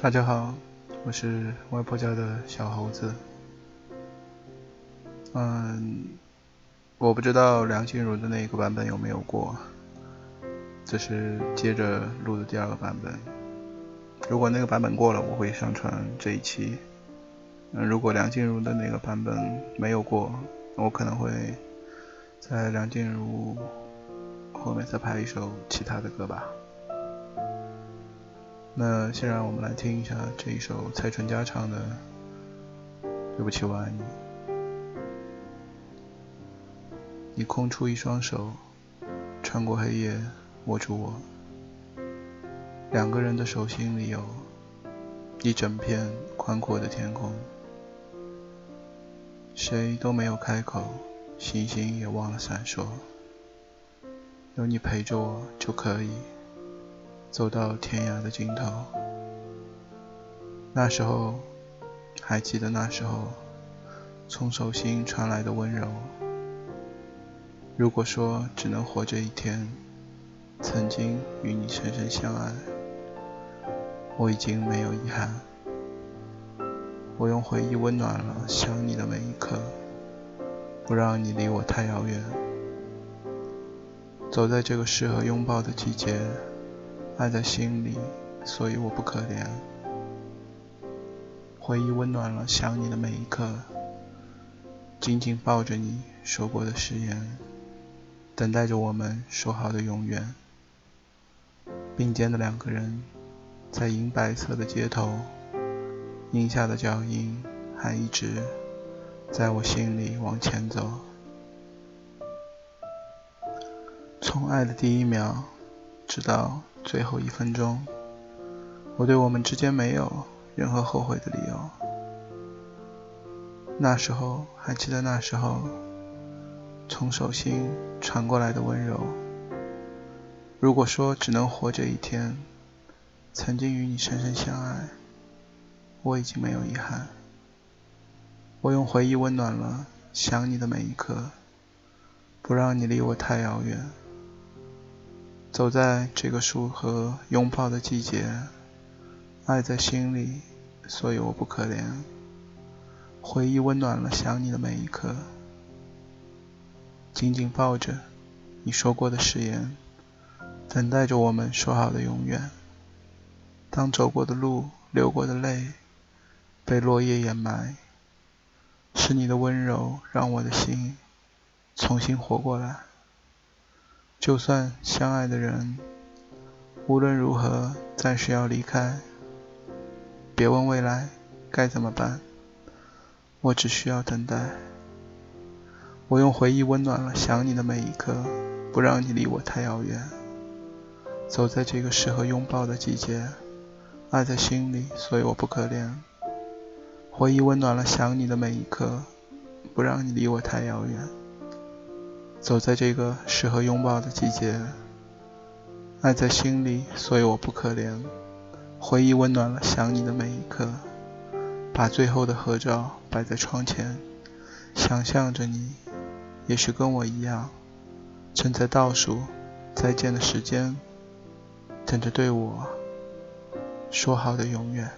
大家好，我是外婆家的小猴子。嗯，我不知道梁静茹的那个版本有没有过，这是接着录的第二个版本。如果那个版本过了，我会上传这一期。嗯，如果梁静茹的那个版本没有过，我可能会在梁静茹后面再拍一首其他的歌吧。那先让我们来听一下这一首蔡淳佳唱的《对不起，我爱你》。你空出一双手，穿过黑夜握住我，两个人的手心里有一整片宽阔的天空，谁都没有开口，星星也忘了闪烁，有你陪着我就可以。走到天涯的尽头，那时候还记得那时候从手心传来的温柔。如果说只能活这一天，曾经与你深深相爱，我已经没有遗憾。我用回忆温暖了想你的每一刻，不让你离我太遥远。走在这个适合拥抱的季节。爱在心里，所以我不可怜。回忆温暖了想你的每一刻，紧紧抱着你说过的誓言，等待着我们说好的永远。并肩的两个人，在银白色的街头，印下的脚印还一直在我心里往前走。从爱的第一秒，直到。最后一分钟，我对我们之间没有任何后悔的理由。那时候还记得那时候从手心传过来的温柔。如果说只能活这一天，曾经与你深深相爱，我已经没有遗憾。我用回忆温暖了想你的每一刻，不让你离我太遥远。走在这个树和拥抱的季节，爱在心里，所以我不可怜。回忆温暖了想你的每一刻，紧紧抱着你说过的誓言，等待着我们说好的永远。当走过的路、流过的泪被落叶掩埋，是你的温柔让我的心重新活过来。就算相爱的人无论如何暂时要离开，别问未来该怎么办，我只需要等待。我用回忆温暖了想你的每一刻，不让你离我太遥远。走在这个适合拥抱的季节，爱在心里，所以我不可怜。回忆温暖了想你的每一刻，不让你离我太遥远。走在这个适合拥抱的季节，爱在心里，所以我不可怜。回忆温暖了想你的每一刻，把最后的合照摆在窗前，想象着你，也许跟我一样，正在倒数再见的时间，等着对我说好的永远。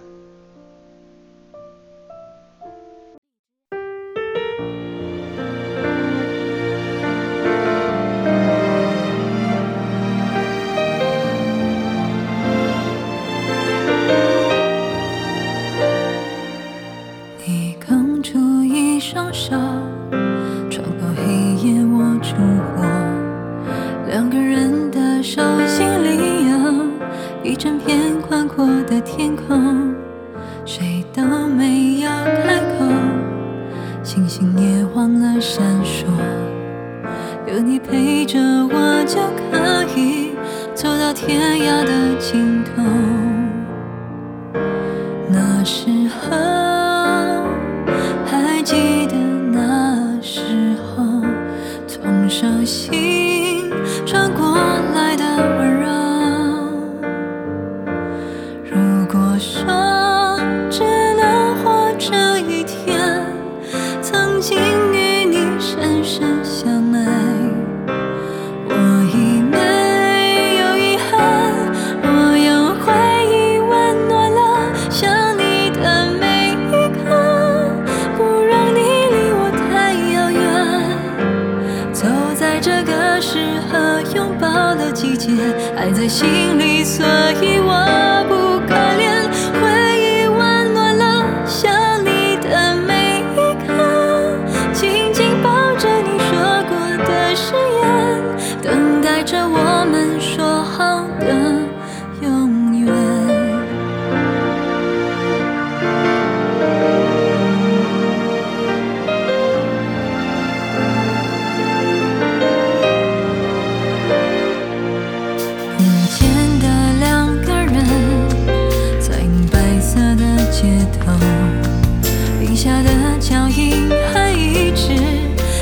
谁都没有开口，星星也忘了闪烁，有你陪着我就可以走到天涯的尽头。请与你深深相爱，我已没有遗憾，我用回忆温暖了想你的每一刻，不让你离我太遥远，走在这个适合拥抱的季节，爱在心里，所以我不。眼前的两个人在银白色的街头冰下的脚印还一直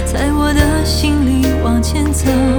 在我的心里往前走。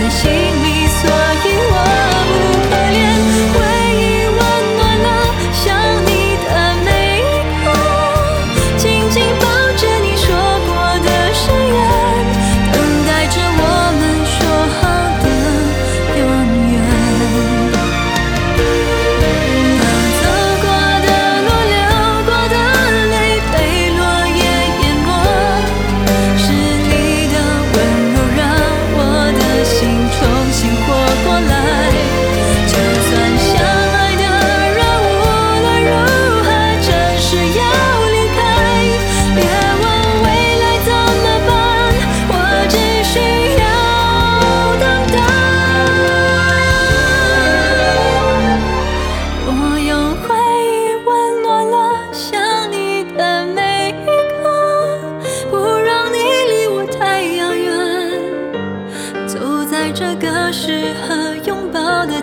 在心里。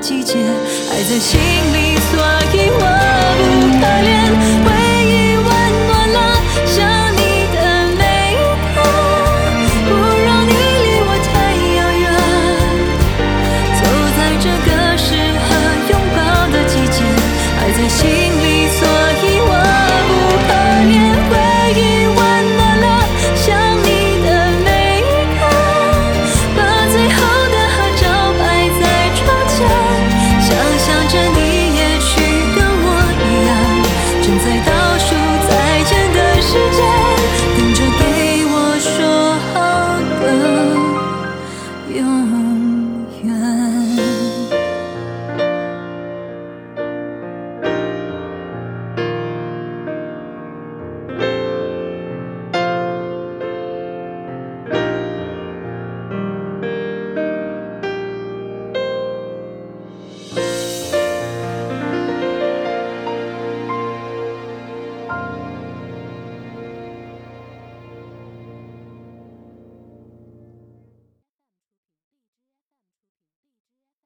季节，爱在心里，所以我不怕。